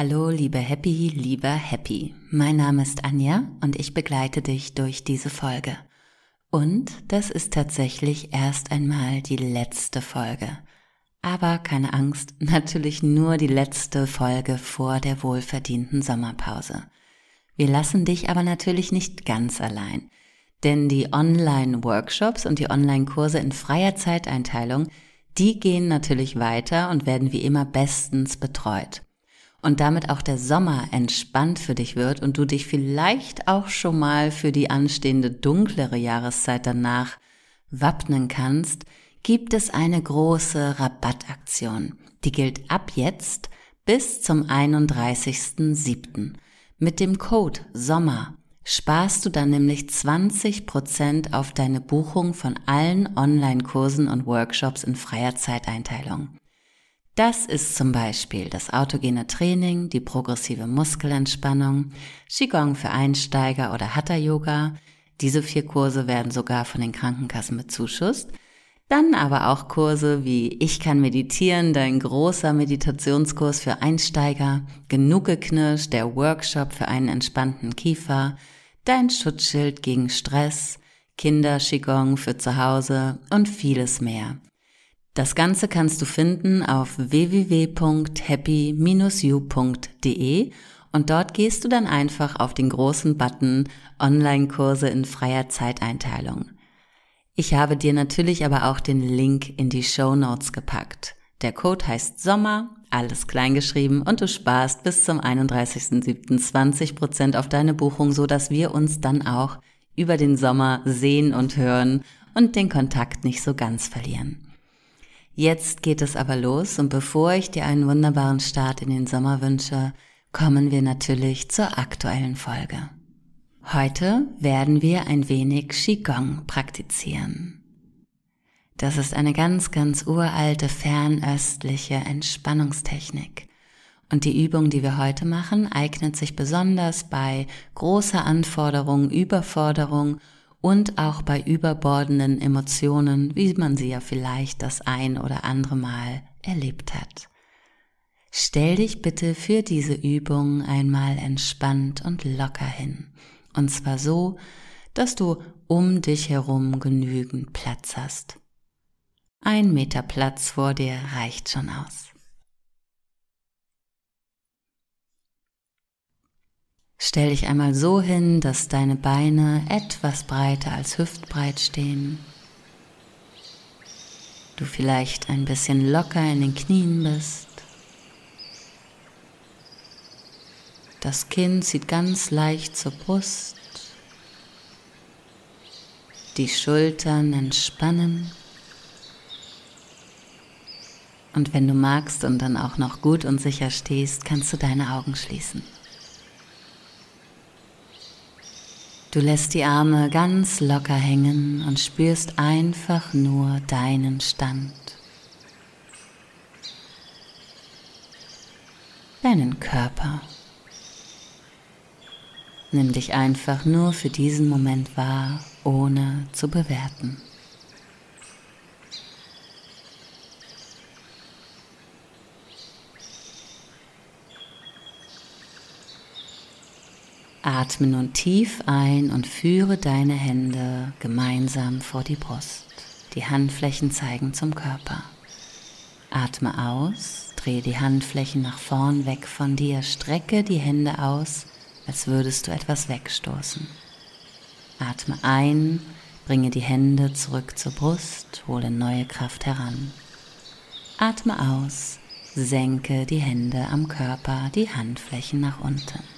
Hallo, liebe Happy, lieber Happy. Mein Name ist Anja und ich begleite dich durch diese Folge. Und das ist tatsächlich erst einmal die letzte Folge. Aber keine Angst, natürlich nur die letzte Folge vor der wohlverdienten Sommerpause. Wir lassen dich aber natürlich nicht ganz allein. Denn die Online-Workshops und die Online-Kurse in freier Zeiteinteilung, die gehen natürlich weiter und werden wie immer bestens betreut und damit auch der Sommer entspannt für dich wird und du dich vielleicht auch schon mal für die anstehende dunklere Jahreszeit danach wappnen kannst, gibt es eine große Rabattaktion. Die gilt ab jetzt bis zum 31.07. Mit dem Code Sommer sparst du dann nämlich 20% auf deine Buchung von allen Online-Kursen und Workshops in freier Zeiteinteilung. Das ist zum Beispiel das autogene Training, die progressive Muskelentspannung, Qigong für Einsteiger oder Hatha Yoga. Diese vier Kurse werden sogar von den Krankenkassen bezuschusst. Dann aber auch Kurse wie Ich kann meditieren, dein großer Meditationskurs für Einsteiger, Genug geknirscht, der Workshop für einen entspannten Kiefer, dein Schutzschild gegen Stress, Kinder Qigong für zu Hause und vieles mehr. Das Ganze kannst du finden auf www.happy-you.de und dort gehst du dann einfach auf den großen Button Online-Kurse in freier Zeiteinteilung. Ich habe dir natürlich aber auch den Link in die Show Notes gepackt. Der Code heißt Sommer, alles kleingeschrieben und du sparst bis zum 31.07. 20% auf deine Buchung, so dass wir uns dann auch über den Sommer sehen und hören und den Kontakt nicht so ganz verlieren. Jetzt geht es aber los und bevor ich dir einen wunderbaren Start in den Sommer wünsche, kommen wir natürlich zur aktuellen Folge. Heute werden wir ein wenig Qigong praktizieren. Das ist eine ganz, ganz uralte fernöstliche Entspannungstechnik. Und die Übung, die wir heute machen, eignet sich besonders bei großer Anforderung, Überforderung und auch bei überbordenden Emotionen, wie man sie ja vielleicht das ein oder andere Mal erlebt hat. Stell dich bitte für diese Übung einmal entspannt und locker hin. Und zwar so, dass du um dich herum genügend Platz hast. Ein Meter Platz vor dir reicht schon aus. Stell dich einmal so hin, dass deine Beine etwas breiter als hüftbreit stehen. Du vielleicht ein bisschen locker in den Knien bist. Das Kinn zieht ganz leicht zur Brust. Die Schultern entspannen. Und wenn du magst und dann auch noch gut und sicher stehst, kannst du deine Augen schließen. Du lässt die Arme ganz locker hängen und spürst einfach nur deinen Stand. Deinen Körper. Nimm dich einfach nur für diesen Moment wahr, ohne zu bewerten. Atme nun tief ein und führe deine Hände gemeinsam vor die Brust. Die Handflächen zeigen zum Körper. Atme aus, drehe die Handflächen nach vorn weg von dir, strecke die Hände aus, als würdest du etwas wegstoßen. Atme ein, bringe die Hände zurück zur Brust, hole neue Kraft heran. Atme aus, senke die Hände am Körper, die Handflächen nach unten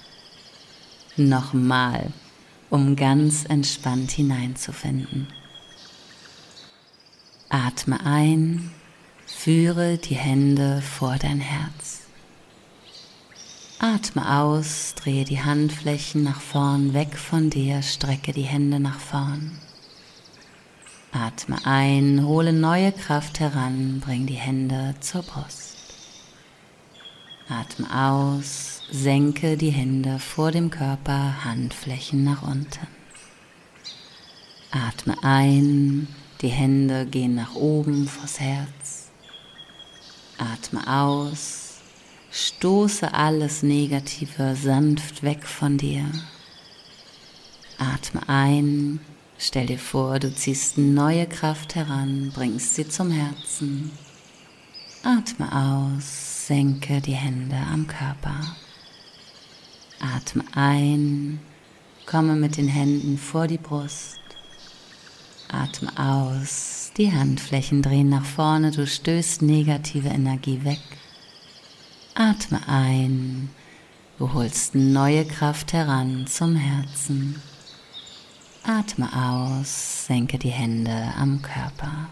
nochmal, um ganz entspannt hineinzufinden. Atme ein, führe die Hände vor dein Herz. Atme aus, drehe die Handflächen nach vorn, weg von dir, strecke die Hände nach vorn. Atme ein, hole neue Kraft heran, bring die Hände zur Brust. Atme aus, senke die Hände vor dem Körper, Handflächen nach unten. Atme ein, die Hände gehen nach oben vors Herz. Atme aus, Stoße alles Negative sanft weg von dir. Atme ein, stell dir vor, du ziehst neue Kraft heran, bringst sie zum Herzen. Atme aus, senke die Hände am Körper. Atme ein, komme mit den Händen vor die Brust. Atme aus, die Handflächen drehen nach vorne, du stößt negative Energie weg. Atme ein, du holst neue Kraft heran zum Herzen. Atme aus, senke die Hände am Körper.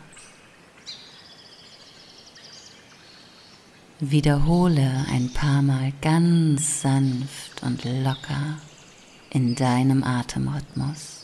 Wiederhole ein paar Mal ganz sanft und locker in deinem Atemrhythmus.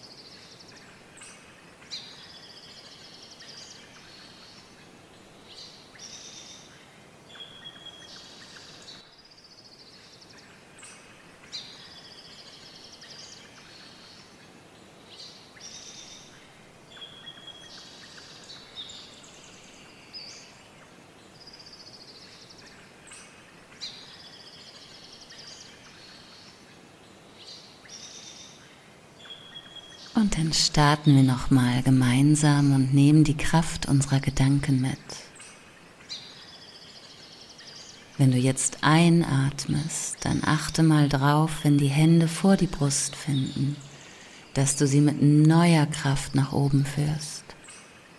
Und dann starten wir nochmal gemeinsam und nehmen die Kraft unserer Gedanken mit. Wenn du jetzt einatmest, dann achte mal drauf, wenn die Hände vor die Brust finden, dass du sie mit neuer Kraft nach oben führst.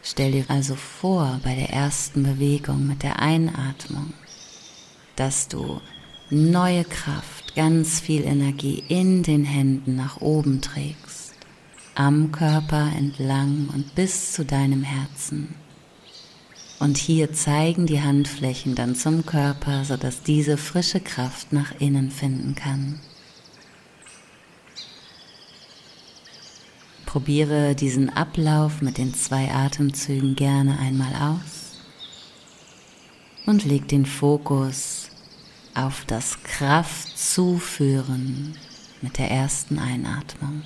Stell dir also vor bei der ersten Bewegung mit der Einatmung, dass du neue Kraft, ganz viel Energie in den Händen nach oben trägst am Körper entlang und bis zu deinem Herzen. Und hier zeigen die Handflächen dann zum Körper, sodass diese frische Kraft nach innen finden kann. Probiere diesen Ablauf mit den zwei Atemzügen gerne einmal aus und leg den Fokus auf das Kraftzuführen mit der ersten Einatmung.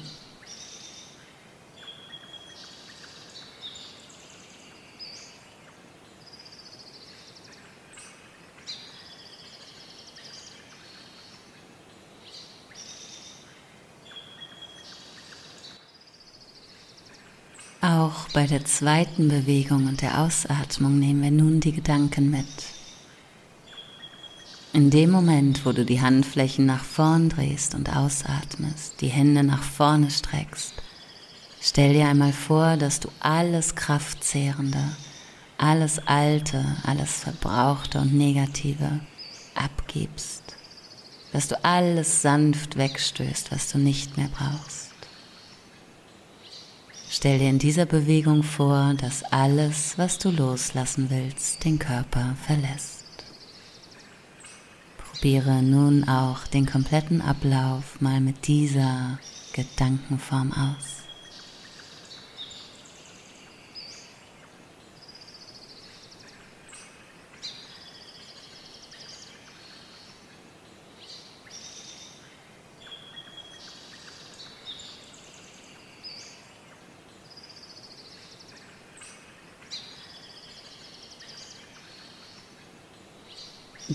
Auch bei der zweiten Bewegung und der Ausatmung nehmen wir nun die Gedanken mit. In dem Moment, wo du die Handflächen nach vorn drehst und ausatmest, die Hände nach vorne streckst, stell dir einmal vor, dass du alles Kraftzehrende, alles Alte, alles Verbrauchte und Negative abgibst, dass du alles sanft wegstößt, was du nicht mehr brauchst. Stell dir in dieser Bewegung vor, dass alles, was du loslassen willst, den Körper verlässt. Probiere nun auch den kompletten Ablauf mal mit dieser Gedankenform aus.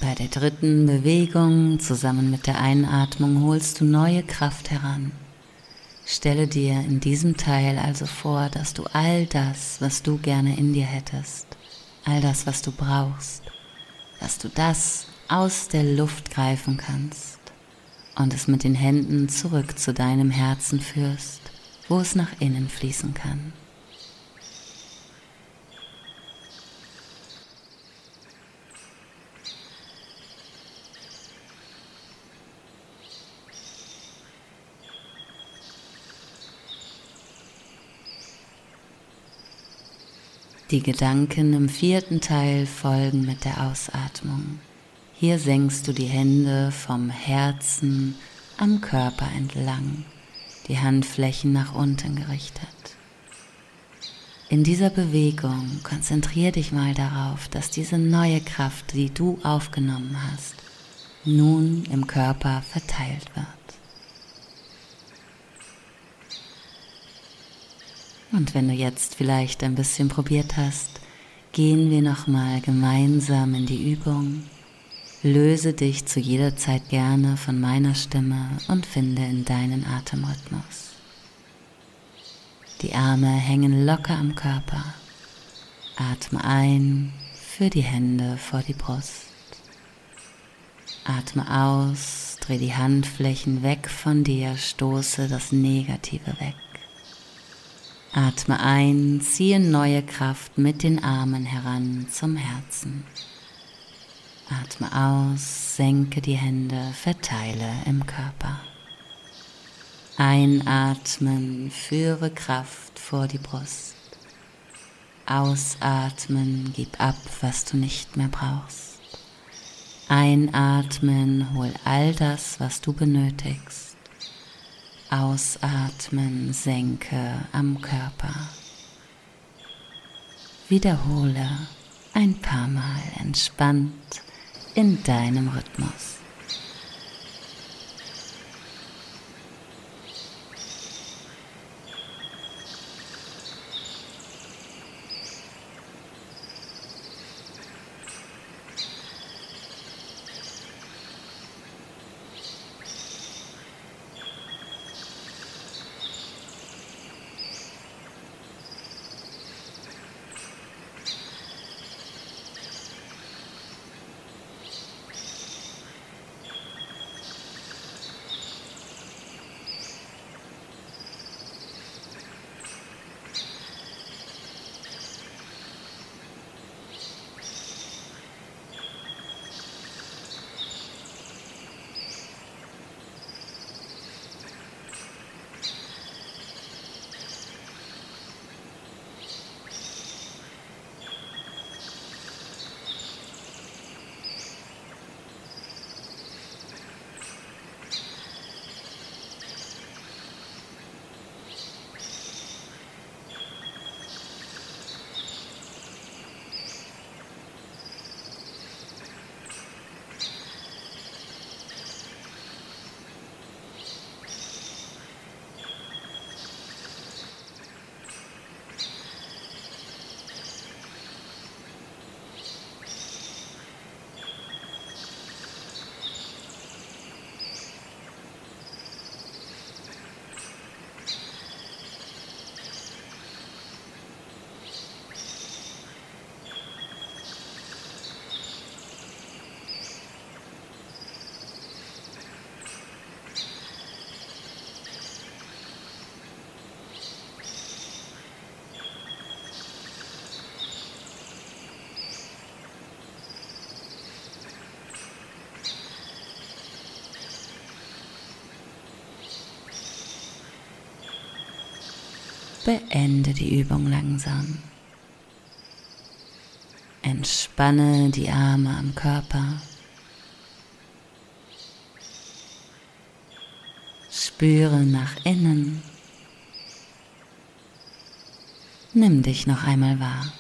Bei der dritten Bewegung zusammen mit der Einatmung holst du neue Kraft heran. Stelle dir in diesem Teil also vor, dass du all das, was du gerne in dir hättest, all das, was du brauchst, dass du das aus der Luft greifen kannst und es mit den Händen zurück zu deinem Herzen führst, wo es nach innen fließen kann. Die Gedanken im vierten Teil folgen mit der Ausatmung. Hier senkst du die Hände vom Herzen am Körper entlang, die Handflächen nach unten gerichtet. In dieser Bewegung konzentriere dich mal darauf, dass diese neue Kraft, die du aufgenommen hast, nun im Körper verteilt wird. Und wenn du jetzt vielleicht ein bisschen probiert hast, gehen wir nochmal gemeinsam in die Übung. Löse dich zu jeder Zeit gerne von meiner Stimme und finde in deinen Atemrhythmus. Die Arme hängen locker am Körper. Atme ein, für die Hände vor die Brust. Atme aus, dreh die Handflächen weg von dir, stoße das Negative weg. Atme ein, ziehe neue Kraft mit den Armen heran zum Herzen. Atme aus, senke die Hände, verteile im Körper. Einatmen, führe Kraft vor die Brust. Ausatmen, gib ab, was du nicht mehr brauchst. Einatmen, hol all das, was du benötigst. Ausatmen, senke am Körper. Wiederhole ein paar Mal entspannt in deinem Rhythmus. Beende die Übung langsam. Entspanne die Arme am Körper. Spüre nach innen. Nimm dich noch einmal wahr.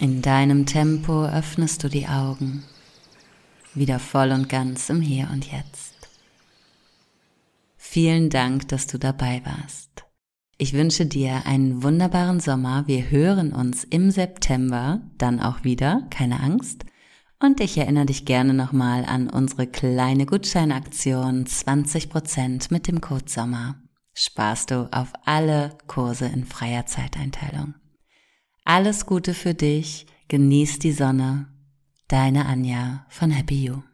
In deinem Tempo öffnest du die Augen wieder voll und ganz im Hier und Jetzt. Vielen Dank, dass du dabei warst. Ich wünsche dir einen wunderbaren Sommer. Wir hören uns im September dann auch wieder, keine Angst. Und ich erinnere dich gerne nochmal an unsere kleine Gutscheinaktion 20% mit dem Code Sommer. Sparst du auf alle Kurse in freier Zeiteinteilung. Alles Gute für dich, genieß die Sonne Deine Anja von Happy You.